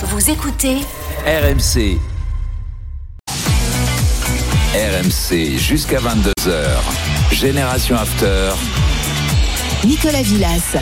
Vous écoutez RMC. RMC jusqu'à 22h. Génération After. Nicolas Villas.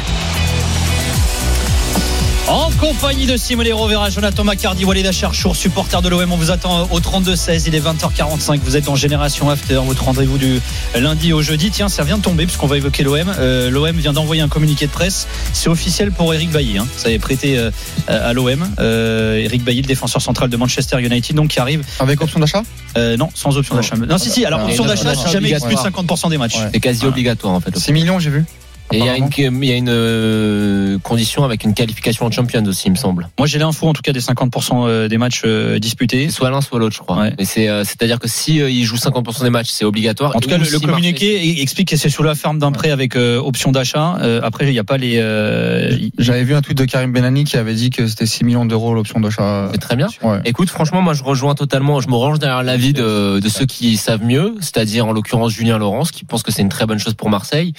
En compagnie de Simone Rovera, Jonathan Macardy, Walid Acharchour, supporter de l'OM. On vous attend au 32-16. Il est 20h45. Vous êtes en Génération After. Votre rendez-vous du lundi au jeudi. Tiens, ça vient de tomber puisqu'on va évoquer l'OM. Euh, L'OM vient d'envoyer un communiqué de presse. C'est officiel pour Eric Bailly. Hein. Ça est prêté euh, à l'OM. Euh, Eric Bailly, le défenseur central de Manchester United, donc qui arrive. Avec option d'achat? Euh, non, sans option d'achat. Non, si, si. Alors, option d'achat, si jamais il plus de obligatoire. 50% des matchs. Ouais. C'est quasi obligatoire en fait. 6 millions, j'ai vu. Et il y a une, il y a une euh, condition avec une qualification en Champions aussi, il me semble. Moi, j'ai l'info, en tout cas, des 50% des matchs euh, disputés. Soit l'un soit l'autre, je crois. Ouais. C'est euh, c'est-à-dire que si euh, il joue 50% des matchs, c'est obligatoire. En tout Et cas, le, communiqué explique que c'est sous la ferme d'un prêt avec euh, option d'achat. Euh, après, il n'y a pas les. euh, J'avais vu un tweet de Karim Benani qui avait dit que c'était 6 millions d'euros l'option d'achat. C'est très bien. Ouais. Écoute, franchement, moi je rejoins totalement, je me range derrière l'avis de, de ceux qui savent mieux, c'est-à-dire en l'occurrence Julien Laurence, qui pense que c'est une très bonne chose pour Marseille.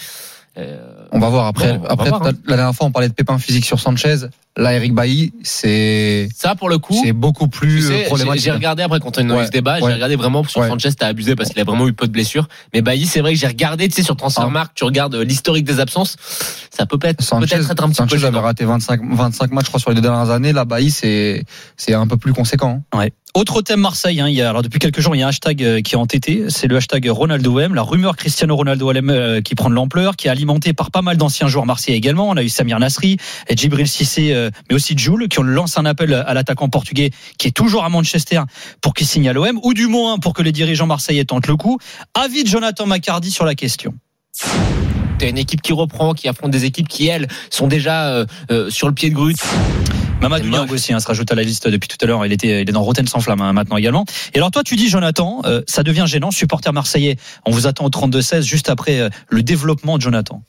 On va voir après. Bon, on va après, voir, hein. la dernière fois, on parlait de pépins physiques sur Sanchez. Là, Eric Bailly, c'est ça, pour le coup, c'est beaucoup tu plus sais, euh, j'ai- problématique. j'ai regardé après quand on a eu Ouais, ce débat, ouais. j'ai regardé vraiment sur Ouais. Sanchez, t'as abusé parce qu'il a vraiment eu peu de blessures. Mais Bailly, c'est vrai que j'ai regardé, tu sais, sur Transfermarkt, tu regardes euh, l'historique des absences, ça peut peut-être Sanchez, peut-être être un petit peu Sanchez avait raté 25, 25 matchs, je crois, sur les deux dernières années. Là, Bailly, c'est c'est un peu plus conséquent. Ouais. Autre thème Marseille, hein, il y a, alors depuis quelques jours, il y a un hashtag euh, qui est entêté, c'est le hashtag Ronaldo M, la rumeur Cristiano Ronaldo euh, qui prend de l'ampleur, qui est alimentée par pas mal d'anciens joueurs marseillais également. On a eu Samir Nasri, et Djibril Cissé, euh, mais aussi Jules, qui ont lancé un appel à l'attaquant portugais qui est toujours à Manchester pour qu'il signe à l'OM, ou du moins pour que les dirigeants marseillais tentent le coup. Avis de Jonathan Macardy sur la question. T'as une équipe qui reprend, qui affronte des équipes qui elles sont déjà euh, euh, sur le pied de grue. Mamadou Niang aussi hein, se rajoute à la liste depuis tout à l'heure. Il était, il est dans Rotten sans flamme hein, maintenant également. Et alors toi, tu dis Jonathan, euh, ça devient gênant. Supporter marseillais, on vous attend au 32-16 juste après le développement de Jonathan.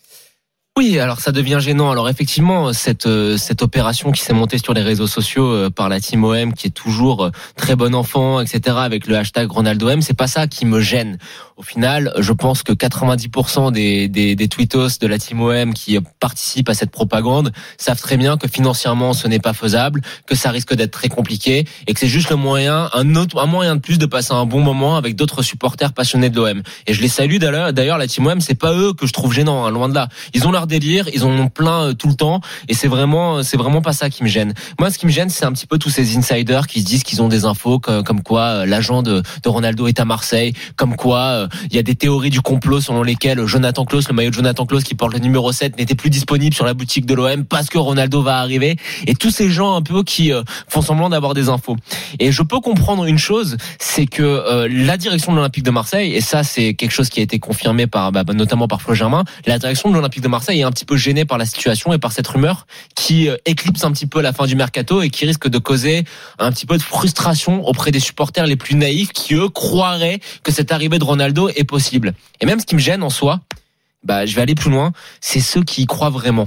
Oui, alors ça devient gênant. Alors effectivement, cette euh, cette opération qui s'est montée sur les réseaux sociaux euh, par la team OM, qui est toujours euh, très bon enfant, etc., avec le hashtag Ronaldo M, c'est pas ça qui me gêne. Au final, je pense que 90% des, des des tweetos de la team OM qui participent à cette propagande savent très bien que financièrement ce n'est pas faisable, que ça risque d'être très compliqué et que c'est juste le moyen, un autre un moyen de plus de passer un bon moment avec d'autres supporters passionnés de l'OM. Et je les salue d'ailleurs. D'ailleurs, la team OM, c'est pas eux que je trouve gênant, hein, loin de là. Ils ont leur délire, ils en ont plein euh, tout le temps, et c'est vraiment, c'est vraiment pas ça qui me gêne. Moi, ce qui me gêne, c'est un petit peu tous ces insiders qui se disent qu'ils ont des infos comme, quoi euh, l'agent de, Ronaldo est à Marseille, comme quoi euh, il y a des théories du complot selon lesquelles Jonathan Klaus, le maillot de Jonathan Klaus qui porte le numéro 7, n'était plus disponible sur la boutique de l'OM parce que Ronaldo va arriver, et tous ces gens un peu qui euh, font semblant d'avoir des infos. Et je peux comprendre une chose, c'est que euh, la direction de l'Olympique de Marseille, et ça c'est quelque chose qui a été confirmé par bah, notamment par Flo Germain, la direction de l'Olympique de Marseille un petit peu gênée par la situation et par cette rumeur qui euh, éclipse un petit peu la fin du mercato et qui risque de causer un petit peu de frustration auprès des supporters les plus naïfs qui eux croiraient que cette arrivée de Ronaldo est possible. Et même ce qui me gêne en soi, bah je vais aller plus loin, c'est ceux qui y croient vraiment.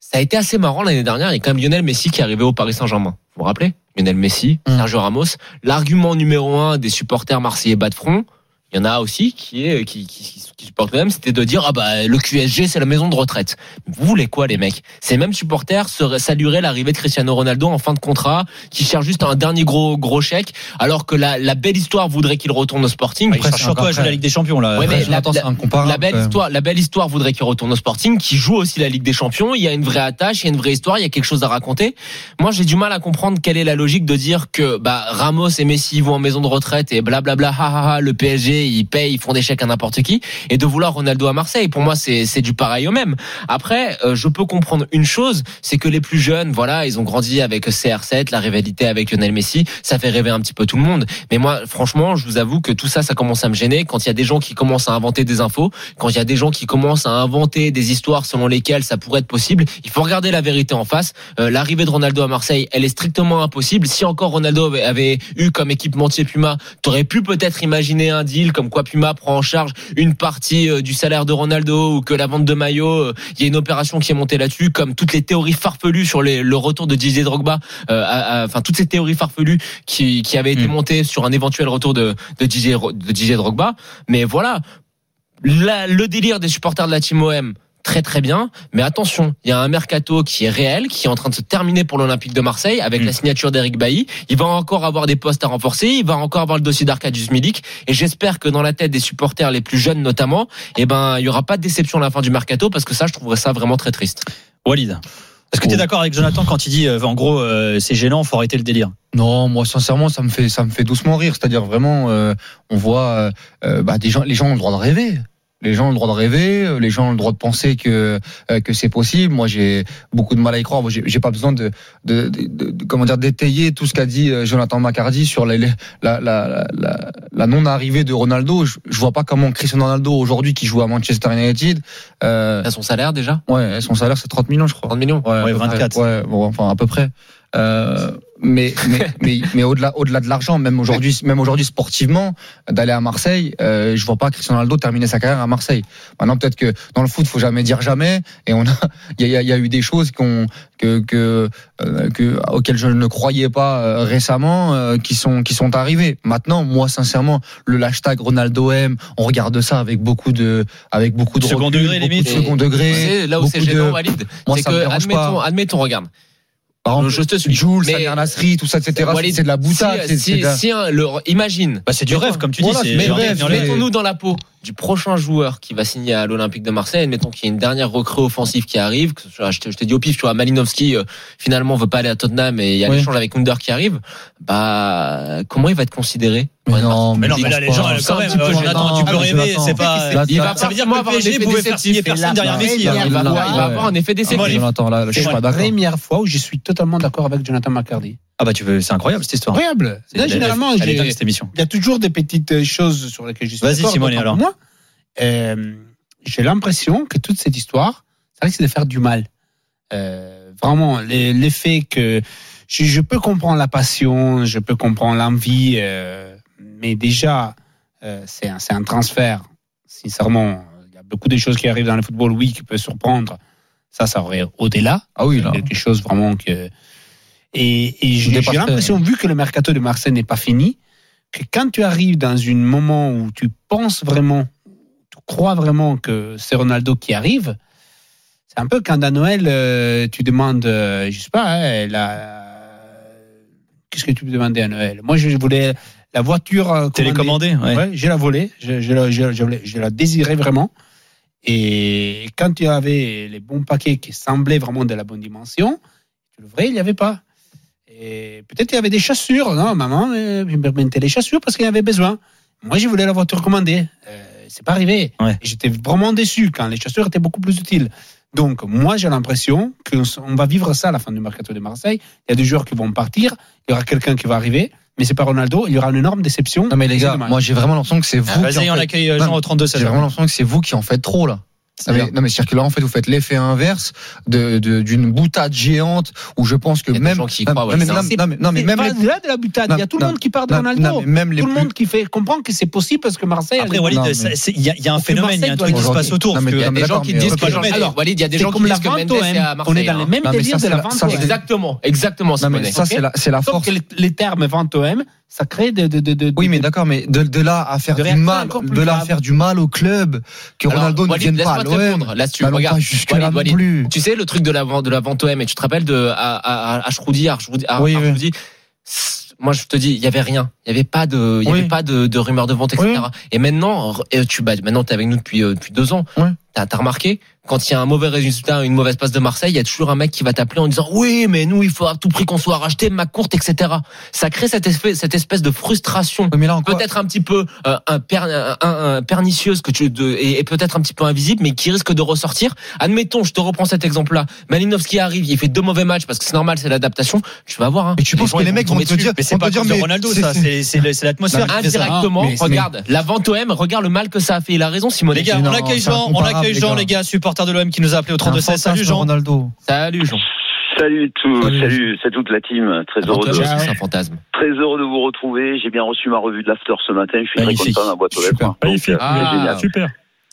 Ça a été assez marrant l'année dernière, il y a quand même Lionel Messi qui est arrivé au Paris Saint-Germain. Vous vous rappelez? Lionel Messi, Mm. Sergio Ramos. L'argument numéro un des supporters marseillais bas de front, il y en a aussi qui est qui, qui, qui, qui supportent même, c'était de dire ah bah le QSG c'est la maison de retraite. Vous voulez quoi les mecs? Ces mêmes supporters seraient- salueraient l'arrivée de Cristiano Ronaldo en fin de contrat, qui cherche juste un dernier gros gros chèque, alors que la, la belle histoire voudrait qu'il retourne au Sporting. Il Après, cherche surtout à jouer la Ligue des Champions là. Ouais, mais Euh, la- incomparable. La belle Euh, histoire, la belle histoire voudrait qu'il retourne au Sporting, qui joue aussi la Ligue des Champions. Il y a une vraie attache, il y a une vraie histoire, il y a quelque chose à raconter. Moi, j'ai du mal à comprendre quelle est la logique de dire que bah, Ramos et Messi vont en maison de retraite et blablabla, ha, ha, ha, le PSG, ils payent, ils font des chèques à n'importe qui, et de vouloir Ronaldo à Marseille. Pour moi, c'est c'est du pareil au même. Après, euh, je peux comprendre une chose, c'est que les plus jeunes, voilà, ils ont grandi avec CR7, la rivalité avec Lionel Messi, ça fait rêver un petit peu tout le monde. Mais moi, franchement, je vous avoue que tout ça, ça commence à me gêner quand il y a des gens qui commencent à inventer des infos, quand il y a des gens qui commencent à inventer des histoires selon lesquelles ça pourrait être possible. Il faut regarder la vérité en face. Euh, L'arrivée de Ronaldo à Marseille, elle est strictement impossible. Si encore Ronaldo avait, avait eu comme équipementier Puma, t'aurais pu peut-être imaginer un deal comme quoi Puma prend en charge une partie euh, du salaire de Ronaldo ou que la vente de maillot, euh, il y a une opération qui est montée là-dessus, comme toutes les théories farfelues sur les- le retour de Didier Drogba, euh, à- à- enfin toutes ces théories farfelues qui, qui avaient été Mm. montées sur un éventuel retour de, de, Didier, de Didier Drogba. Mais voilà, la- le délire des supporters de la team OM, très très bien, mais attention, il y a un mercato qui est réel, qui est en train de se terminer pour l'Olympique de Marseille avec Mm. la signature d'Eric Bailly. Il va encore avoir des postes à renforcer, il va encore avoir le dossier d'Arcadius Milik, et j'espère que dans la tête des supporters les plus jeunes notamment, eh ben il y aura pas de déception à la fin du mercato parce que ça, je trouverais ça vraiment très triste. Walid. Est-ce que tu es Oh. d'accord avec Jonathan quand il dit euh, en gros euh, c'est gênant, faut arrêter le délire? Non, moi sincèrement, ça me fait ça me fait doucement rire. C'est-à-dire vraiment, euh, on voit bah, des gens, les gens ont le droit de rêver. Les gens ont le droit de rêver, euh, les gens ont le droit de penser que euh, que c'est possible. Moi, j'ai beaucoup de mal à y croire. Moi, j'ai j'ai pas besoin de, de, de- de- comment dire d'étayer tout ce qu'a dit euh, Jonathan Macardy sur les- les- la, la, la, la, la non-arrivée de Ronaldo. Je, je vois pas comment Cristiano Ronaldo aujourd'hui, qui joue à Manchester United, euh, À son salaire déjà? Ouais, son salaire c'est 30 millions, je crois. 30 millions? Ouais, Ouais, à peu près. 24. Ouais, bon, enfin à peu près. Euh, mais mais mais, mais au-delà au-delà de l'argent, même aujourd'hui même aujourd'hui sportivement, d'aller à Marseille, euh, je vois pas Cristiano Ronaldo terminer sa carrière à Marseille. Maintenant peut-être que dans le foot, faut jamais dire jamais. Et on a il y a, il y a eu des choses qu'on que que, euh, que auxquelles je ne croyais pas euh, récemment euh, qui sont qui sont arrivées. Maintenant, moi sincèrement, le hashtag Ronaldo M, on regarde ça avec beaucoup de avec beaucoup de Second recul, degré, beaucoup limite. de second degré. Là où c'est gênant, Walid. Moi, C'est que, admettons, pas. admettons, regarde. Par exemple, Je te suis. Jules, Samir Nasri, tout ça, etc. C'est de la boutade. Si, si- imagine. bah, C'est du rêve, comme tu dis. Mettons-nous dans la peau du prochain joueur qui va signer à l'Olympique de Marseille. Admettons qu'il y ait une dernière recrue offensive qui arrive. Que je te dis au pif, tu vois, Malinowski euh, finalement veut pas aller à Tottenham et il y a Oui. l'échange avec Under qui arrive. Bah, comment il va être considéré? Mais non, Mais non, mais là, les gens, un quand même, petit peu euh, Jonathan, tu peux rêver, c'est pas. Là, Il va Ça veut dire que le PSG pouvait faire signer personne derrière Messi. Il va, Il va- avoir, un effet déceptif. Les- Jonathan, là, je suis C'est pas la d'accord. première fois où je suis totalement d'accord avec Jonathan McCarty. Ah bah tu veux, c'est incroyable cette histoire. Incroyable. Là, généralement, j'ai- dingue cette émission. il y a toujours des petites euh, choses sur lesquelles je suis Vas-y. Simone, alors. Moi, Euh, j'ai l'impression que toute cette histoire, ça risque de faire du mal. Euh, vraiment, l'effet que je, je peux comprendre la passion, je peux comprendre l'envie, euh, mais déjà, c'est un, transfert. Sincèrement, il y a beaucoup de choses qui arrivent dans le football, oui, qui peut surprendre. Ça, ça aurait au-delà. Ah oui, là. quelque chose vraiment que. Et, et j'ai l'impression, vu que le mercato de Marseille n'est pas fini, que quand tu arrives dans un moment où tu penses vraiment, tu crois vraiment que c'est Ronaldo qui arrive, c'est un peu quand à Noël, euh, tu demandes, euh, je sais pas, hein, la- qu'est-ce que tu peux demander à Noël? Moi, je voulais la voiture euh, commandée. Télécommandé, ouais. Ouais, j'ai la volée, je, je, la- je, je, voulais- je la désirais vraiment. Et quand tu avais les bons paquets qui semblaient vraiment de la bonne dimension, tu l'ouvrais, il n'y avait pas. Et peut-être il y avait des chaussures. Non, maman, euh, je me permettais les chaussures parce qu'il y avait besoin. Moi, je voulais la voiture commandée. Euh, c'est pas arrivé. Ouais. Et J'étais vraiment déçu quand les chaussures étaient beaucoup plus utiles. Donc, moi, j'ai l'impression qu'on va vivre ça à la fin du mercato de Marseille. Il y a des joueurs qui vont partir, il y aura quelqu'un qui va arriver, mais c'est pas Ronaldo. Il y aura une énorme déception. Non mais les gars, moi j'ai vraiment l'impression que c'est vous. qui Vas-y, en on accueille euh, Non, Jean au 32 J'ai 16 vraiment l'impression que c'est vous qui en faites trop là. Non mais, non mais c'est-à-dire que là en fait vous faites l'effet inverse de de- d'une boutade géante où je pense que Il y a des même gens qui y non, croient, non, ouais, mais, c'est non, un- mais- non, mais non mais C'est même pas les là de la butade. Non, il y a tout le monde qui parle de non, Ronaldo. même les tout le plus- monde qui fait comprend que c'est possible parce que Marseille. a Après Walid, il y, a- un phénomène, il y a un truc qui se passe autour. Il y a des gens qui disent on que. Alors, Walid, il y a des c'est gens qui disent la que vente Mendes est à On Marseille. est dans les hein. mêmes délires de la vente. Exactement, exactement, ça c'est la force. que les, termes vente au M, ça crée de. de, de, de Oui, mais d'accord, mais de, de là à faire du mal, de là à faire du mal au club, que Alors, Ronaldo ne Walid, vienne pas à répondre là-dessus. N'allons Regarde, Walid, non Walid. plus. Tu sais le truc de la vente de la vente OM et tu te rappelles de à à à Ashroudi, Ashroudi, à- Oui, oui. Ashroudi, c'est- Moi, je te dis, il y avait rien. Il y avait pas de, il y Oui. avait pas de, de rumeurs de vente, etc. Oui. Et maintenant, euh, tu, bah, maintenant, t'es avec nous depuis, euh, depuis deux ans. Ouais. T'as, t'as remarqué, quand il y a un mauvais résultat, une mauvaise passe de Marseille, il y a toujours un mec qui va t'appeler en disant, oui, mais nous, il faut à tout prix qu'on soit racheté, ma courte, etc. Ça crée cette espèce, cette espèce de frustration Oui, peut-être un petit peu euh, un, per- un- un- un pernicieuse que tu de, et, et peut-être un petit peu invisible mais qui risque de ressortir admettons je te reprends cet exemple là Malinowski arrive il fait deux mauvais matchs parce que c'est normal c'est l'adaptation tu vas voir hein. Et tu penses gens, que les mecs vont te dessus. dire, Mais c'est pas dire, mais Ronaldo, c'est- ça. L'atmosphère indirectement regarde la vente OM regarde le mal que ça a fait il a raison Simon Les gars, on accueille Jean, on accueille les Jean, gars. les gars, supporter de l'OM qui nous a appelé au 32 16 Salut Jean. Ronaldo. salut Jean Salut tout, Salut. salut, c'est toute la team. Très heureux, de, un fantasme très heureux de vous retrouver. J'ai bien reçu ma revue de l'after ce matin. Je suis Magnifique. très content, la boîte aux Super. lettres. Donc, euh, Ah. c'est génial. Super.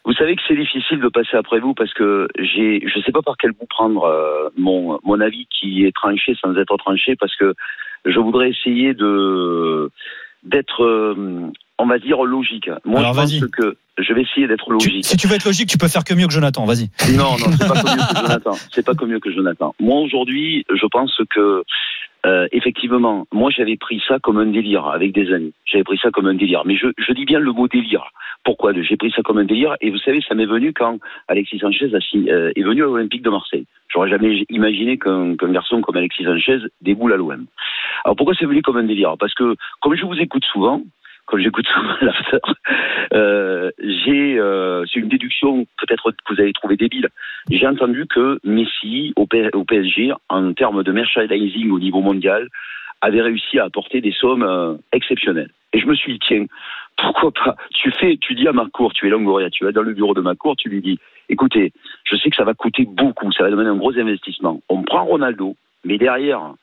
Vous savez que c'est difficile de passer après vous parce que j'ai, je sais pas par quel bout prendre euh, mon mon avis qui est tranché sans être tranché parce que je voudrais essayer de d'être euh, on va dire logique. Moi, Alors, je pense que je vais essayer d'être Tu- logique. si tu veux être logique, tu peux faire que mieux que Jonathan. Vas-y. Non, non, c'est pas que mieux que Jonathan. C'est pas que mieux que Jonathan. Moi aujourd'hui, je pense que euh, effectivement, moi j'avais pris ça comme un délire avec des amis. J'avais pris ça comme un délire. Mais je, je dis bien le mot délire. Pourquoi J'ai pris ça comme un délire. Et vous savez, ça m'est venu quand Alexis Sanchez a euh, est venu à l'Olympique de Marseille. J'aurais jamais imaginé qu'un qu'un garçon comme Alexis Sanchez déboule à l'OM. Alors pourquoi c'est venu comme un délire? Parce que comme je vous écoute souvent, quand j'écoute souvent l'after, euh, j'ai, euh, c'est une déduction peut-être que vous avez trouvé débile. J'ai entendu que Messi au, PSG, en termes de merchandising au niveau mondial, avait réussi à apporter des sommes euh, exceptionnelles. Et je me suis dit, tiens, pourquoi pas? Tu fais, tu dis à Marcourt, tu es Longoria, tu vas dans le bureau de Marcourt, tu lui dis, écoutez, je sais que ça va coûter beaucoup, ça va demander un gros investissement. On prend Ronaldo, mais derrière,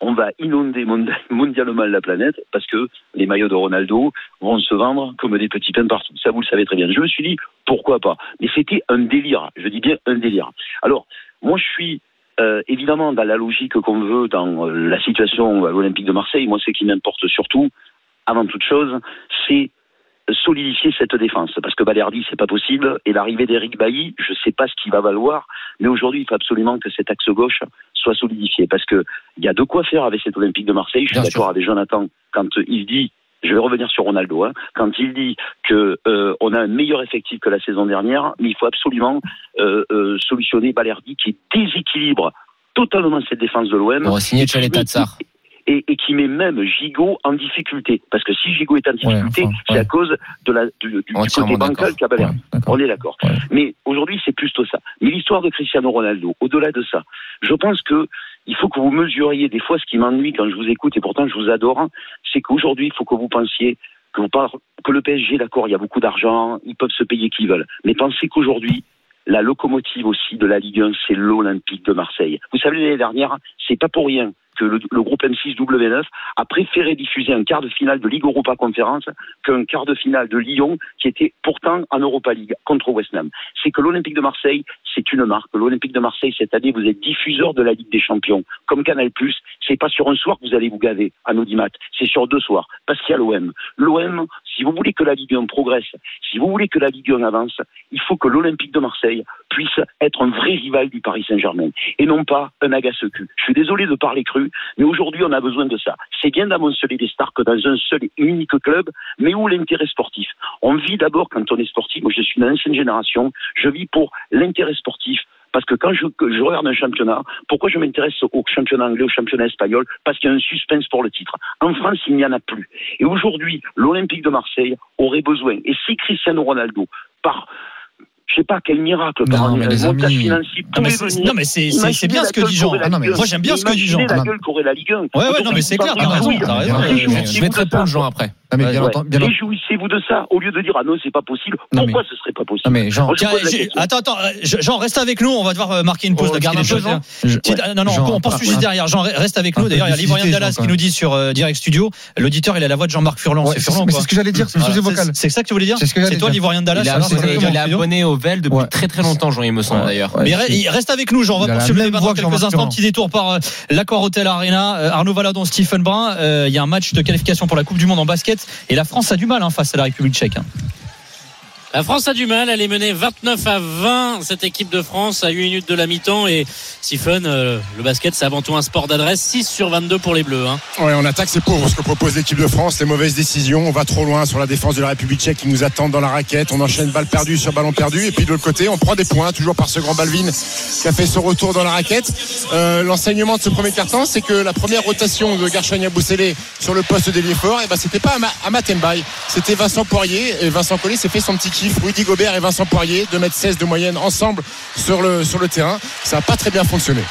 on va inonder mondialement la planète parce que les maillots de Ronaldo vont se vendre comme des petits pains partout. Ça, vous le savez très bien. Je me suis dit, pourquoi pas? Mais c'était un délire. Je dis bien un délire. Alors, moi, je suis euh, évidemment dans la logique qu'on veut dans euh, la situation à l'Olympique de Marseille. Moi, ce qui m'importe surtout, avant toute chose, c'est solidifier cette défense. Parce que Balerdi c'est pas possible. Et l'arrivée d'Eric Bailly je sais pas ce qu'il va valoir. Mais aujourd'hui il faut absolument que cet axe gauche soit solidifié. Parce que il y a de quoi faire avec cet Olympique de Marseille. Je suis d'accord avec Jonathan quand il dit je vais revenir sur Ronaldo hein, quand il dit que euh, on a un meilleur effectif que la saison dernière mais il faut absolument euh, euh, solutionner Balerdi qui déséquilibre totalement cette défense de l'OM On va signer Tchaleta Tsar. Et, et qui met même Gigot en difficulté. Parce que si Gigot est en difficulté, enfin, c'est ouais. à cause de la, du, du- côté bancal Balerdi. Ouais. On est d'accord. Ouais. Mais aujourd'hui, c'est plutôt ça. Mais l'histoire de Cristiano Ronaldo, au-delà de ça, je pense que il faut que vous mesuriez des fois ce qui m'ennuie quand je vous écoute, et pourtant je vous adore, hein, c'est qu'aujourd'hui, il faut que vous pensiez que, vous par- que le PSG, d'accord, il y a beaucoup d'argent, ils peuvent se payer qui veulent. Mais pensez qu'aujourd'hui, la locomotive aussi de la Ligue 1, c'est l'Olympique de Marseille. Vous savez, l'année dernière, c'est pas pour rien que le, groupe M6W9 a préféré diffuser un quart de finale de Ligue Europa Conférence qu'un quart de finale de Lyon qui était pourtant en Europa League contre West Ham. C'est que l'Olympique de Marseille, c'est une marque. L'Olympique de Marseille, cette année, vous êtes diffuseur de la Ligue des Champions. Comme Canal+, c'est pas sur un soir que vous allez vous gaver à Audimat, c'est sur deux soirs. Parce qu'il y a l'OM. L'OM, si vous voulez que la Ligue 1 progresse, si vous voulez que la Ligue 1 avance, il faut que l'Olympique de Marseille puisse être un vrai rival du Paris Saint-Germain et non pas un agace-cul. Je suis désolé de parler cru, mais aujourd'hui on a besoin de ça. C'est bien d'amonceler des stars que dans un seul et unique club, mais où l'intérêt sportif? On vit d'abord quand on est sportif, moi je suis d'une ancienne génération, je vis pour l'intérêt sportif, parce que quand je, regarde un championnat, pourquoi je m'intéresse au championnat anglais, au championnat espagnol? Parce qu'il y a un suspense pour le titre. En France, il n'y en a plus. Et aujourd'hui, l'Olympique de Marseille aurait besoin. Et si Cristiano Ronaldo, par, je sais pas quel miracle, Non, par mais un les amis- financier, Non, mais c'est- venir non, mais c'est c'est- c'est bien ce que dit Jean. Ah non, mais Ligue 1. moi, j'aime bien ce que dit Jean. La gueule qu'aurait la Ligue 1. Ouais, ouais, non, mais c'est clair, t'as raison, t'as raison. Je vais te répondre, Jean, après. Non, mais Ouais, bien Ouais. entendu, bien entendu. Réjouissez-vous de ça au lieu de dire ah non c'est pas possible. Non, Pourquoi ce serait pas possible Non, mais Jean, Tiens, attends, attends, euh, Jean, reste avec nous. On va devoir euh, marquer une pause. Un peu, déjà- je- Petite- non, non, Jean, on poursuit juste derrière. Jean, reste avec nous. D'ailleurs, il y a l'Ivoirien Dallas Jean, qui nous dit sur euh, Direct Studio. L'auditeur, il a la voix de Jean-Marc Furlan. Ouais, c'est Furlan c'est ce que j'allais dire, c'est le Voilà, vocal. C'est ça que tu voulais dire C'est toi l'Ivoirien Dallas Il, est abonné au VEL depuis très très longtemps, Jean, il me semble d'ailleurs. Mais reste avec nous, Jean. On va poursuivre le débat dans que quelques instants. Petit détour par euh, l'Accor Hotel Arena. Euh, Arnaud Valadon, Stephen Brun. Euh, Il y a un match de qualification pour la Coupe du Monde en basket. Et la France a du mal hein, face à la République tchèque. La France a du mal, elle est menée 29 à 20, cette équipe de France, à 8 minutes de la mi-temps. Et Siphon, euh, le basket, c'est avant tout un sport d'adresse, 6 sur 22 pour les Bleus. hein. Ouais, on attaque, c'est pauvre ce que propose l'équipe de France. Les mauvaises décisions. On va trop loin sur la défense de la République tchèque qui nous attend dans la raquette. On enchaîne balle perdue sur ballon perdu. Et puis de l'autre côté, on prend des points, toujours par ce grand Balvin qui a fait son retour dans la raquette. Euh, L'enseignement de ce premier quart-temps, c'est que la première rotation de Garchania Boussélé sur le poste d'ailier fort, et ben, c'était pas Ama- Amat Mbaye, c'était Vincent Poirier. Et Vincent Collet s'est fait son petit Rudy Gobert et Vincent Poirier, 2m16 de moyenne ensemble sur le, sur le terrain. Ça n'a pas très bien fonctionné.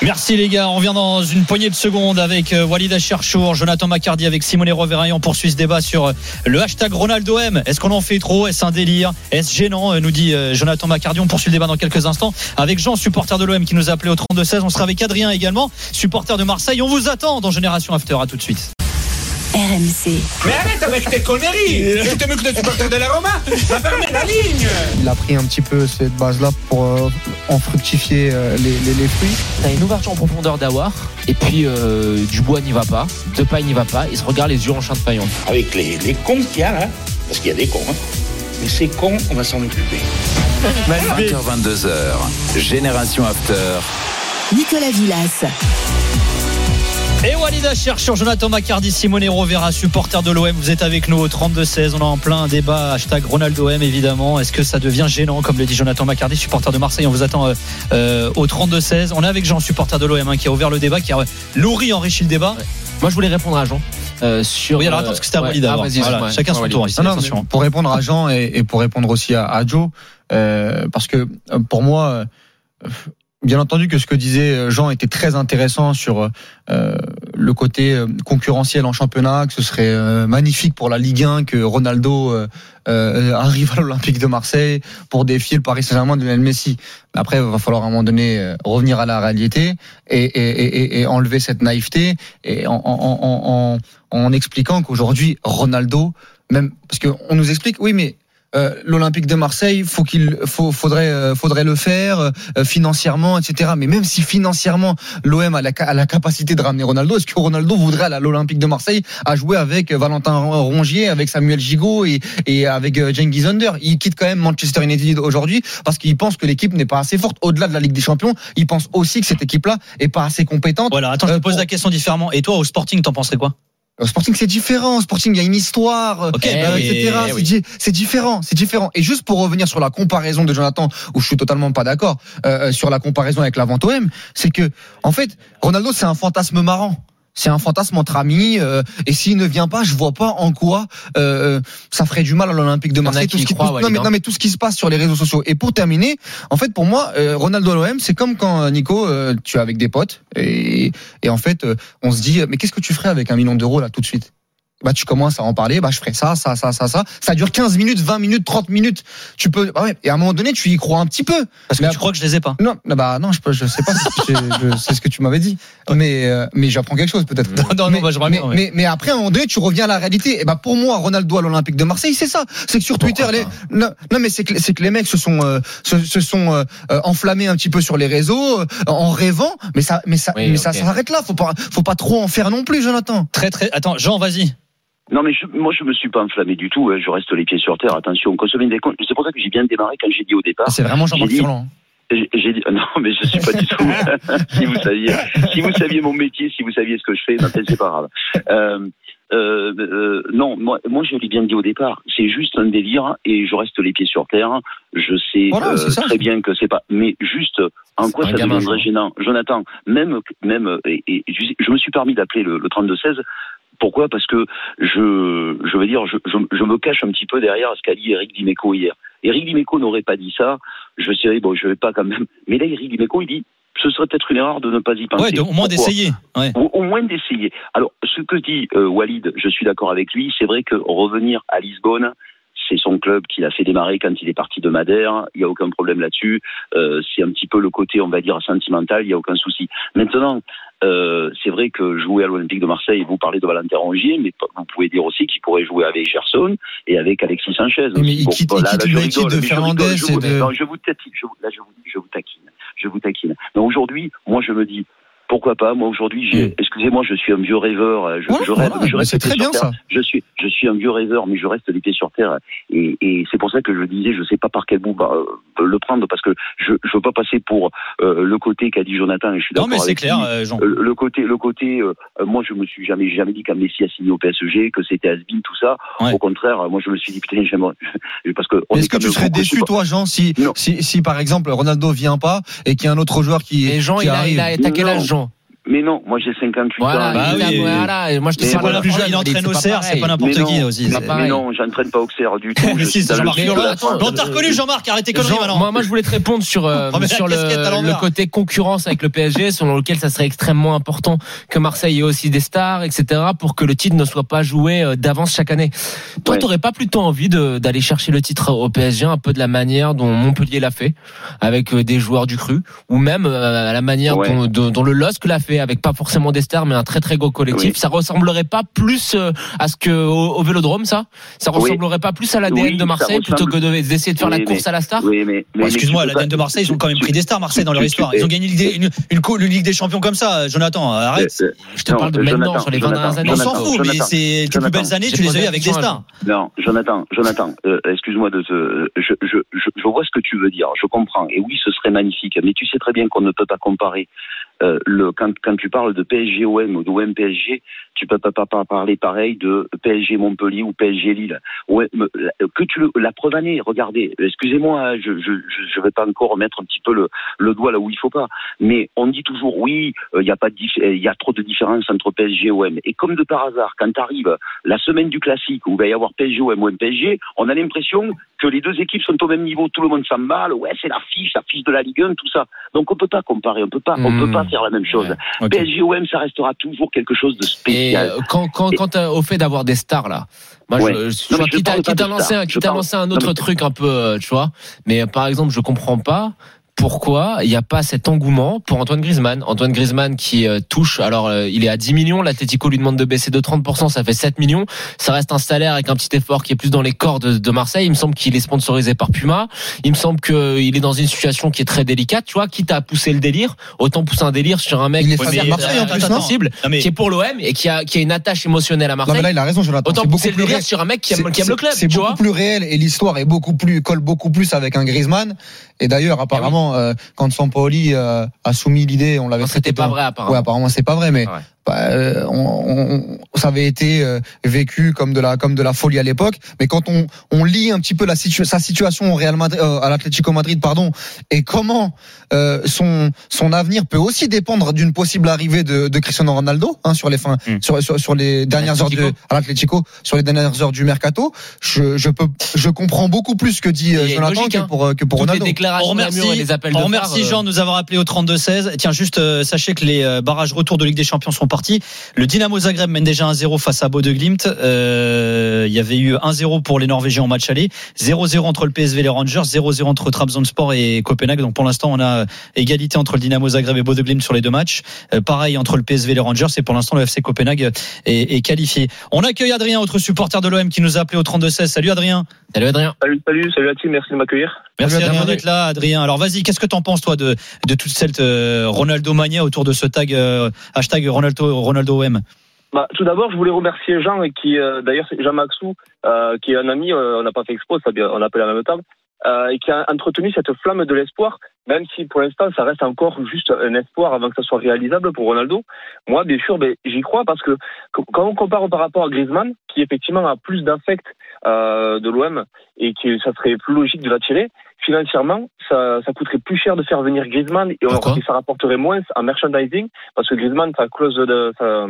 Merci les gars, on revient dans une poignée de secondes avec euh, Walid Acharchour, Jonathan Macardy avec Simone Roveraillon. On poursuit ce débat sur euh, le hashtag RonaldoM. Est-ce qu'on en fait trop? Est-ce un délire? Est-ce gênant? Euh, nous dit Jonathan Macardy. On poursuit le débat dans quelques instants avec Jean, supporter de l'OM qui nous a appelé au 32-16. On sera avec Adrien également, supporter de Marseille. On vous attend dans Génération After. À tout de suite. RMC. Mais arrête avec tes conneries Je te mieux que de supporter de la Roma Va fermer la ligne Il a pris un petit peu cette base-là pour euh, en fructifier euh, les, les- les fruits. T'as une ouverture en profondeur d'Awar, et puis euh, Dubois n'y va pas, Depay n'y va pas, il se regarde les yeux en chien de faïence. Avec les, les cons qu'il y a là, parce qu'il y a des cons, hein. Mais ces cons, on va s'en occuper. 20h, 22h, Génération After. Nicolas Villas. Et Walida cherche sur Jonathan Macardi, Simone Rovera, supporter de l'OM. Vous êtes avec nous au 32-16. On est en plein débat. Hashtag Ronaldo M, évidemment. Est-ce que ça devient gênant, comme le dit Jonathan Macardi, supporter de Marseille? On vous attend euh, euh, au 32-16. On est avec Jean, supporter de l'OM, hein, qui a ouvert le débat, qui a nourri, enrichi le débat. Moi je voulais répondre à Jean. euh, sur, Oui, alors euh, attends, parce que c'était à ouais. Walida Ah, Voilà, ouais. chacun son Ouais, tour ici. Non, non, attention. mais pour répondre à Jean et, et pour répondre aussi à, à Joe, euh, parce que euh, pour moi, euh, bien entendu que ce que disait Jean était très intéressant sur euh, le côté euh, concurrentiel en championnat, que ce serait euh, magnifique pour la Ligue 1 que Ronaldo euh, euh, arrive à l'Olympique de Marseille pour défier le Paris Saint-Germain de Lionel Messi. Après, il va falloir à un moment donné euh, revenir à la réalité et, et, et, et enlever cette naïveté et en, en, en, en expliquant qu'aujourd'hui Ronaldo, même parce qu'on nous explique, oui, mais euh, l'Olympique de Marseille, faut qu'il faut, faudrait euh, faudrait le faire euh, financièrement, etc. Mais même si financièrement l'OM a la, a la capacité de ramener Ronaldo, est-ce que Ronaldo voudrait aller à l'Olympique de Marseille à jouer avec Valentin Rongier, avec Samuel Gigot et, et avec euh, Cengiz Under? Il quitte quand même Manchester United aujourd'hui parce qu'il pense que l'équipe n'est pas assez forte. Au-delà de la Ligue des Champions, il pense aussi que cette équipe-là est pas assez compétente. Voilà, attends, je te Euh, pose pour- la question différemment. Et toi, au Sporting, t'en penserais quoi? Au Sporting, c'est différent. Au Sporting, il y a une histoire, euh, bah oui, etc. C'est différent, c'est différent. Et juste pour revenir sur la comparaison de Jonathan, où je suis totalement pas d'accord euh, sur la comparaison avec la vente OM, c'est que en fait, Ronaldo, c'est un fantasme marrant. C'est un fantasme entre amis, euh, et s'il ne vient pas, je vois pas en quoi euh, ça ferait du mal à l'Olympique de Marseille. Tout ce qui, tout- non, mais, non, mais tout ce qui se passe sur les réseaux sociaux. Et pour terminer, en fait, pour moi, euh, Ronaldo à l'OM, c'est comme quand euh, Nico, euh, tu es avec des potes, et, et en fait, euh, on se dit, mais qu'est-ce que tu ferais avec un million d'euros là tout de suite? Bah tu commences à en parler, bah je ferai ça, ça, ça, ça, ça. Ça dure 15 minutes, 20 minutes, 30 minutes. Tu peux, bah ouais, et à un moment donné, tu y crois un petit peu. Parce que Mais tu crois que je les ai pas. Non, bah non, je, je sais pas, c'est je- je- c'est ce que tu m'avais dit. Mais euh, mais j'apprends quelque chose peut-être. Non, non, mais, bah, j'aimerais mais, ouais. mais, mais après à un moment donné, tu reviens à la réalité. Et bah pour moi, Ronaldo à l'Olympique de Marseille, c'est ça. C'est que sur Twitter, les, non, non, mais c'est que c'est que les mecs se sont euh, se, se sont euh, euh, enflammés un petit peu sur les réseaux euh, en rêvant. Mais ça, mais ça, Oui, mais ça s'arrête là. Faut pas faut pas trop en faire non plus, Jonathan. Très, très. Attends, Jean, vas-y. Non, mais je, moi, je me suis pas enflammé du tout. hein. Je reste les pieds sur terre. Attention, mette des comptes. C'est pour ça que j'ai bien démarré quand j'ai dit au départ. C'est vraiment Jean-Marc Furlan. J'ai j'ai dit non, mais je suis pas du tout. si vous saviez, si vous saviez mon métier, si vous saviez ce que je fais, c'est pas grave. Euh, euh, euh, non, moi, moi, je l'ai bien dit au départ. C'est juste un délire et je reste les pieds sur terre. Je sais Voilà, euh, très bien que c'est pas. Mais juste, en quoi ça deviendrait gênant, Jonathan Même, même, et, je me suis permis d'appeler le, le 32-16. Pourquoi? Parce que je, je veux dire, je, je, je me cache un petit peu derrière ce qu'a dit Eric Dimeco hier. Eric Dimeco n'aurait pas dit ça. Je dirais, bon, je vais pas quand même. Mais là, Eric Dimeco, il dit, ce serait peut-être une erreur de ne pas y penser. Ouais, au moins d'essayer. Ouais. au, au moins d'essayer. Alors, ce que dit euh, Walid, je suis d'accord avec lui. C'est vrai que revenir à Lisbonne, c'est son club qui l'a fait démarrer quand il est parti de Madère. Il n'y a aucun problème là-dessus. Euh, c'est un petit peu le côté, on va dire, sentimental. Il n'y a aucun souci. Maintenant, euh, c'est vrai que jouer à l'Olympique de Marseille, vous parlez de Valentin Rongier, mais vous pouvez dire aussi qu'il pourrait jouer avec Gerson et avec Alexis Sanchez. Mais il quitte- de Fernandez je vous taquine. Je vous taquine. Mais aujourd'hui, moi, je me dis, pourquoi pas Moi, aujourd'hui, j'ai, excusez-moi, je suis un vieux rêveur. euh, Je, je rêve, voilà, mais je reste c'est les pieds très sur bien, terre. ça. Je suis, je suis un vieux rêveur, mais je reste les pieds sur terre. Et, et c'est pour ça que je disais, je sais pas par quel bout bah, euh, le prendre, parce que je, je veux pas passer pour euh, le côté qu'a dit Jonathan. Et je suis Non, d'accord mais c'est avec clair, lui. euh, Jean. Euh, le côté, le côté, euh, moi je me suis jamais, jamais dit qu'un Messi a signé au PSG, que c'était Asbin, tout ça. Ouais. Au contraire, moi je me suis dit putain, j'aimerais, parce que on Est-ce est que tu serais déçu, toi, Jean, si, Non. si, si par exemple Ronaldo vient pas et qu'il y a un autre joueur qui, Et Jean, qui il a, il a, t'as quel Non. âge, Jean Mais non, moi j'ai 58 Voilà, ans. Bah oui. voilà, et moi je te parle d'un plus jeune. il entraîne au pas cerf, c'est pas n'importe Mais qui non, aussi. pas mais non, j'entraîne pas au CR du tout. Mais je si, suis c'est dans le Jean-Marc. On t'a reconnu, Jean-Marc, arrête tes conneries maintenant. moi, moi, je voulais te répondre sur, euh, la sur le, côté concurrence avec le PSG, selon lequel ça serait extrêmement important que Marseille ait aussi des stars, etc., pour que le titre ne soit pas joué euh, d'avance chaque année. Toi, Ouais. t'aurais pas plutôt envie d'aller chercher le titre au PSG un peu de la manière dont Montpellier l'a fait, avec euh, des joueurs du cru, ou même euh, à la manière Ouais. dont, dont- dont le LOSC l'a fait avec pas forcément des stars, mais un très très gros collectif. Oui. Ça ressemblerait pas plus euh, à ce que au, au Vélodrome, ça? Ça Oui. ressemblerait pas plus à l'ADN Oui, de Marseille plutôt que de- d'essayer de faire la course mais- à la star? Oui, mais, mais- Bon, mais Excuse-moi, l'ADN de Marseille, ils ont quand même pris des stars, Marseille, dans leur histoire. Ils ont gagné une, Ligue des- une, une, Ligue des Champions comme ça. Jonathan, arrête. Euh, Je te non, parle de Jonathan, maintenant, sur les 20 dernières années. On Jonathan, s'en fout, mais Jonathan, c'est tes plus Jonathan, belles années, j'ai tu les as eu la avec des stars. Non, Jonathan, Jonathan, euh, excuse-moi de te, je, je, je, je vois ce que tu veux dire, je comprends. Et oui, ce serait magnifique, mais tu sais très bien qu'on ne peut pas comparer. Euh, le, quand, quand tu parles de PSG OM ou d'OM PSG, tu peux pas, pas, pas parler pareil de PSG Montpellier ou PSG Lille. Ouais, que tu le, la preuve année, regardez, excusez-moi, hein, je, je, je, je vais pas encore mettre un petit peu le, le doigt là où il faut pas, mais on dit toujours oui, il y a pas il y a trop de différence entre PSG et OM. Et comme de par hasard, quand tu arrives la semaine du classique où il va y avoir PSG OM OM PSG, on a l'impression que les deux équipes sont au même niveau, tout le monde s'emballe, ouais, c'est la fiche, la fiche de la Ligue 1, tout ça. Donc on peut pas comparer, on peut pas, on peut pas faire la même chose. PSG OM, ça restera toujours quelque chose de Et euh, quand, quand, quand au fait d'avoir des stars là, moi Ouais. je, Non, quitte à, quitte lancer un, Je quitte à parle- lancer un Non, autre mais- truc un peu, euh, tu vois. Mais par exemple, je comprends pas pourquoi il n'y a pas cet engouement pour Antoine Griezmann. Antoine Griezmann qui euh, touche, alors euh, il est à 10 millions, l'Atlético lui demande de baisser de 30%, ça fait 7 millions. Ça reste un salaire avec un petit effort qui est plus dans les corps de, de Marseille. Il me semble qu'il est sponsorisé par Puma. Il me semble qu'il est dans une situation qui est très délicate, tu vois. Quitte à pousser le délire, autant pousser un délire sur un mec Il est qui est Marseille, en plus, non accessible, Non, mais- qui est pour l'OM et qui a, qui a une attache émotionnelle à Non, Marseille. mais là, il a raison, Jonathan. Autant C'est pousser le délire ré- sur un mec qui aime, c'est- qui aime le club, C'est beaucoup vois. plus réel et l'histoire est beaucoup plus colle beaucoup plus avec un Griezmann. Et d'ailleurs, apparemment, euh, quand Sampaoli euh, a soumis l'idée, on l'avait. C'était pas vrai apparemment. Ouais, apparemment, c'est pas vrai, mais Ouais. Bah, euh, on, on- ça avait été euh, vécu comme de la comme de la folie à l'époque. Mais quand on on lit un petit peu la situ- sa situation au Real Madrid, euh, à l'Atlético Madrid, pardon, et comment euh, son son avenir peut aussi dépendre d'une possible arrivée de, de Cristiano Ronaldo hein, sur les fins Mm. sur, sur sur les dernières heures de à l'Atlético sur les dernières heures du mercato. Je je peux je comprends beaucoup plus ce que dit Jonathan logique, que hein. pour que pour Toutes les Ronaldo. On remercie, et les appels on de remercie phare, euh, Jean de nous avoir appelé au 32-16. Tiens, juste euh, sachez que les barrages retour de Ligue des Champions sont partis. Le Dynamo Zagreb mène déjà 1-0 face à Bodo Glimt. Euh, il y avait eu 1-0 pour les Norvégiens en match aller, 0-0 entre le PSV et les Rangers, 0-0 entre Trabzonspor et Copenhague. Donc pour l'instant, on a égalité entre le Dynamo Zagreb et Bodo Glimt sur les deux matchs. Euh, pareil entre le PSV et les Rangers. Et pour l'instant, le FC Copenhague est, est qualifié. On accueille Adrien, autre supporter de l'OM qui nous a appelé au 32-16. Salut Adrien. Salut Adrien. Salut, salut, salut la team, merci de m'accueillir. Merci Adrien. d'être là, Adrien. Alors vas-y, qu'est-ce que t'en penses toi de, de toute cette euh, Ronaldo mania autour de ce tag euh, hashtag Ronaldo Ronaldo OM Bah, tout d'abord, je voulais remercier Jean, qui, euh, d'ailleurs, Jean Maxou, euh, qui est un ami, euh, on n'a pas fait expo, ça, on a appelé à la même table, et qui a entretenu cette flamme de l'espoir, même si pour l'instant, ça reste encore juste un espoir avant que ça soit réalisable pour Ronaldo. Moi, bien sûr, ben, j'y crois parce que qu- quand on compare par rapport à Griezmann, qui effectivement a plus d'affect de l'OM et que ça serait plus logique de l'attirer, financièrement, ça, ça coûterait plus cher de faire venir Griezmann et, on- et ça rapporterait moins en merchandising parce que Griezmann, sa clause de sa,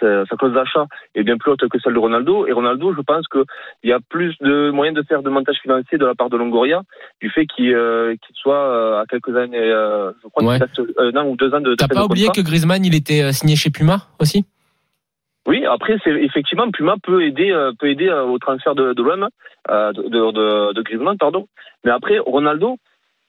sa, sa clause d'achat est bien plus haute que celle de Ronaldo. Et Ronaldo, je pense qu'il y a plus de moyens de faire de montage financier de la part de Longoria du fait qu'il euh, soit euh, à quelques années, euh, je crois Ouais. qu'il reste un an ou deux ans de. T'as pas oublié contrat. que Griezmann il était euh, signé chez Puma aussi? Oui, après, c'est effectivement, Puma peut aider, euh, peut aider euh, au transfert de, de l'OM, euh, de, de, de Griezmann, pardon. Mais après, Ronaldo,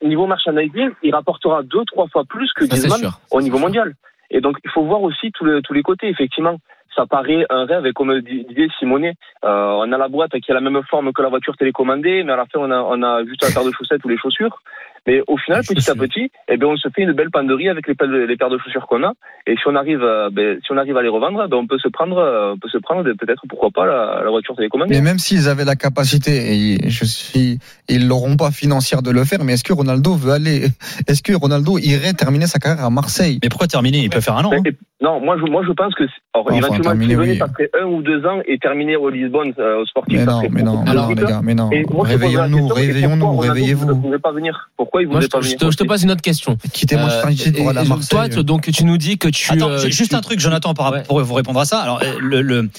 niveau merchandising, il rapportera deux, trois fois plus que Ça Griezmann sûr. au niveau mondial. Et donc, il faut voir aussi tous les, tous les côtés, effectivement. Ça paraît un rêve, et comme di- disait Simonet, euh, on a la boîte qui a la même forme que la voiture télécommandée, mais à la fin, on a, on a juste la paire de chaussettes ou les chaussures. Mais au final, petit à petit, eh bien, on se fait une belle panderie avec les, paires de- les paires de chaussures qu'on a. Et si on arrive, euh, ben, si on arrive à les revendre, ben, on peut se prendre, euh, on peut se prendre peut-être, pourquoi pas, la, la voiture télécommandée. Mais même s'ils avaient la capacité, et je suis, ils l'auront pas financière de le faire, mais est-ce que Ronaldo veut aller, est-ce que Ronaldo irait terminer sa carrière à Marseille? Mais pourquoi terminer? Il peut faire un an. hein. Non, moi je, moi je pense que alors, Enfin, éventuellement terminer, oui. serait un ou deux ans et terminer au Lisbonne euh, au sportif. Mais non, mais non, mais non, les logique. gars, mais non. Je la Réveillons-nous, réveillons-nous, réveillez-vous. ne pouvait pas venir? Pourquoi il Moi, voulait je pas te, je venir? je te pose une autre question. Quittez Manchester United pour aller à et- et Marseille. Toi, donc tu nous dis que tu. Attends, euh, juste tu- un truc, Jonathan, pour vous répondre à ça. Alors, euh, le, le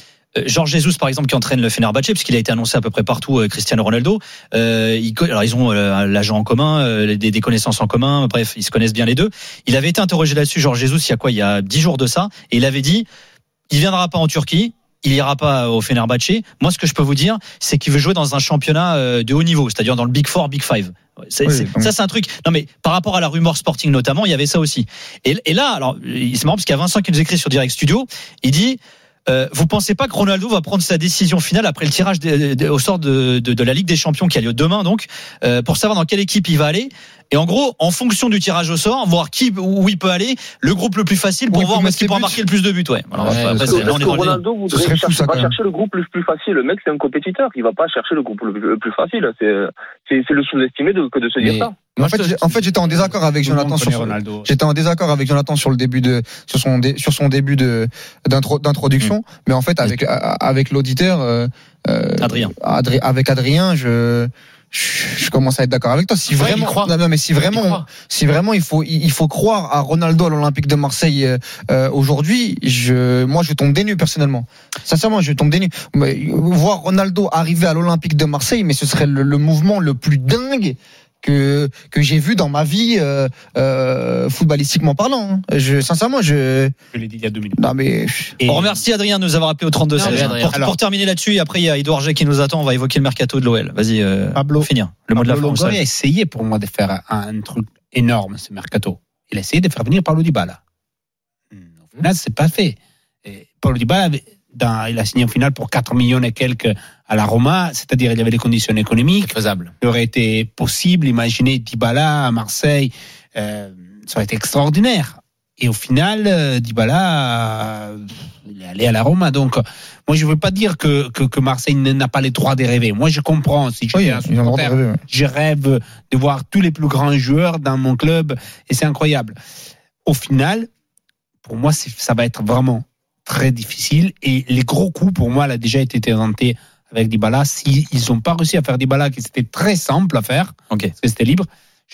Georges Jesus, par exemple, qui entraîne le Fenerbahçe, puisqu'il a été annoncé à peu près partout, euh, Cristiano Ronaldo. Euh, il co- alors, ils ont euh, l'agent en commun, euh, des, des connaissances en commun. Bref, ils se connaissent bien les deux. Il avait été interrogé là-dessus, Georges Jesus, il y a quoi? Il y a dix jours de ça, et il avait dit il viendra pas en Turquie. Il ira pas au Fenerbahçe. Moi, ce que je peux vous dire, c'est qu'il veut jouer dans un championnat euh, de haut niveau, c'est-à-dire dans le Big Four, Big Five. Oui, ça, c'est un truc. Non, mais par rapport à la rumeur Sporting notamment, il y avait ça aussi. Et, et là, alors, c'est marrant parce qu'il y a Vincent qui nous écrit sur Direct Studio. Il dit. Euh, vous pensez pas que Ronaldo va prendre sa décision finale après le tirage au sort de la Ligue des Champions qui a lieu demain donc euh, pour savoir dans quelle équipe il va aller et en gros en fonction du tirage au sort voir qui où il peut aller le groupe le plus facile pour voir où est-ce qu'il pourra marquer le plus de buts ouais. Alors, Ouais, après, parce c'est- Est-ce là, on est que. Ronaldo voudrait ça, pas chercher le groupe le plus facile. Le mec, c'est un compétiteur. Il va pas chercher le groupe le, le plus facile. C'est, c'est, c'est le sous-estimé de, que de se dire Mais- ça. En fait, j'ai- en fait, j'étais en désaccord avec Jonathan sur. J'étais en désaccord avec Jonathan sur le début de sur son dé- sur son début de d'intro- d'introduction, mais en fait avec a- avec l'auditeur euh, euh, Adrien. Adri- avec Adrien, je je commence à être d'accord avec toi. Si Ouais, vraiment, non, non, mais si Il vraiment, si vraiment il faut, il faut croire à Ronaldo à l'Olympique de Marseille euh, euh, aujourd'hui, je, moi, je tombe des nues personnellement. Sincèrement, je tombe des nues. Mais, voir Ronaldo arriver à l'Olympique de Marseille, mais ce serait le, le mouvement le plus dingue que que j'ai vu dans ma vie euh, euh, footballistiquement parlant. hein. Je, sincèrement, je, Je l'ai dit il y a deux minutes. non mais Et- On remercie Adrien de nous avoir appelé au 32 Non, 16. mais Adrien, Pour, alors- pour terminer là-dessus, et après il y a Edouard G qui nous attend, on va évoquer le mercato de l'OL. Vas-y, euh, Pablo. pour finir. Le mot de la Pablo fin. Moussa. a essayé pour moi de faire un, un truc énorme, ce mercato. Il a essayé de faire venir Paulo Dybala. Hmm, Au final, c'est pas fait. Et Paulo Dybala, avait- dans- il a signé au final pour 4 millions et quelques à la Roma, c'est-à-dire il y avait les conditions économiques. Faisable. Il aurait été possible, imaginez Dybala à Marseille, euh, ça aurait été extraordinaire. Et au final, euh, Dybala, euh, il est allé à la Roma. Donc, moi, je ne veux pas dire que, que, que Marseille n'a pas les droits de rêver. Moi, je comprends. Si je oui, suis un supporter, rêver, ouais. je rêve de voir tous les plus grands joueurs dans mon club et c'est incroyable. Au final, pour moi, ça va être vraiment très difficile et les gros coups, pour moi, elle a déjà été tenté avec Dybala. S'ils n'ont pas réussi à faire Dybala, qui c'était très simple à faire, Ok. parce que c'était libre,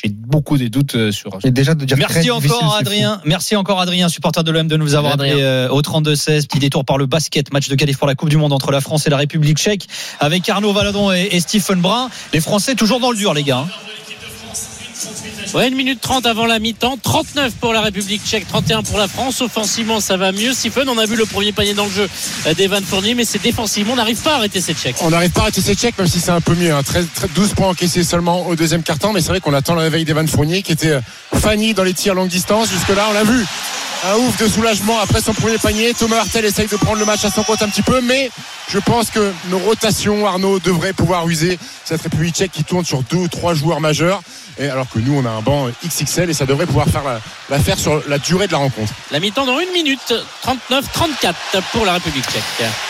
j'ai beaucoup de doutes euh, sur. Et déjà de dire très Merci encore Adrien. Merci encore Adrien, supporter de l'OM, de nous avoir appelé euh, au 32-16. Petit détour par le basket, match de qualif pour la Coupe du Monde entre la France et la République tchèque avec Arnaud Valadon et, et Stephen Brun. Les Français toujours dans le dur, les gars. hein. Ouais, une minute 30 avant la mi-temps. 39 pour la République tchèque, 31 pour la France. Offensivement, ça va mieux. Stephen, on a vu le premier panier dans le jeu euh, d'Evan Fournier, mais c'est défensivement. On n'arrive pas à arrêter ces Tchèques. On n'arrive pas à arrêter ces Tchèques, même si c'est un peu mieux. hein. 13, 13, 12 points encaissés seulement au deuxième quart-temps. Mais c'est vrai qu'on attend le réveil d'Evan Fournier qui était euh, Fanny dans les tirs longue distance. Jusque-là, on l'a vu. Un ouf de soulagement après son premier panier. Thomas Hartel essaye de prendre le match à son compte un petit peu. Mais je pense que nos rotations, Arnaud, devraient pouvoir user cette République tchèque qui tourne sur deux ou trois joueurs majeurs. Et alors que nous, on a un banc XXL et ça devrait pouvoir faire la- l'affaire sur la durée de la rencontre. La mi-temps dans une minute. 39-34 pour la République tchèque.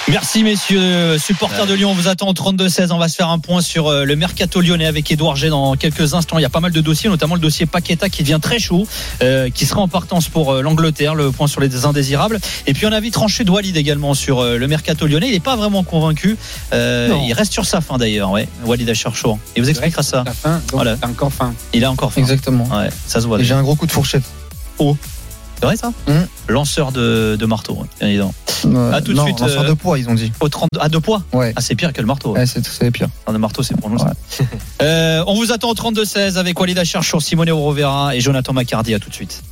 Merci messieurs, supporters de Lyon, on vous attend au 32-16. On va se faire un point sur euh, le mercato lyonnais avec Édouard G dans quelques instants. Il y a pas mal de dossiers, notamment le dossier Paqueta qui devient très chaud, euh, qui sera en partance pour euh, l'Angleterre, le point sur les indésirables. Et puis on a vu tranché de Walid également sur euh, le mercato lyonnais. Il n'est pas vraiment convaincu. Euh, Non. il reste sur sa fin d'ailleurs, ouais. Walid Acharchour. Et vous expliquera ça. La fin, donc Voilà. encore fin. Il a encore faim. Exactement. Ouais, ça se voit. Et j'ai un gros coup de fourchette. C'est vrai ça Hum. Lanceur de, de marteau, bien évidemment. Euh, À tout de non, suite, lanceur euh, de poids, ils ont dit. Au 30, à deux poids Ouais. Ah, c'est pire que le marteau. Ouais, c'est c'est pire. Un de marteau, c'est pour nous. ça. Euh, on vous attend au 32-16 avec Walid Acharchour, Simone Rovera et Jonathan Macardy. À tout de suite.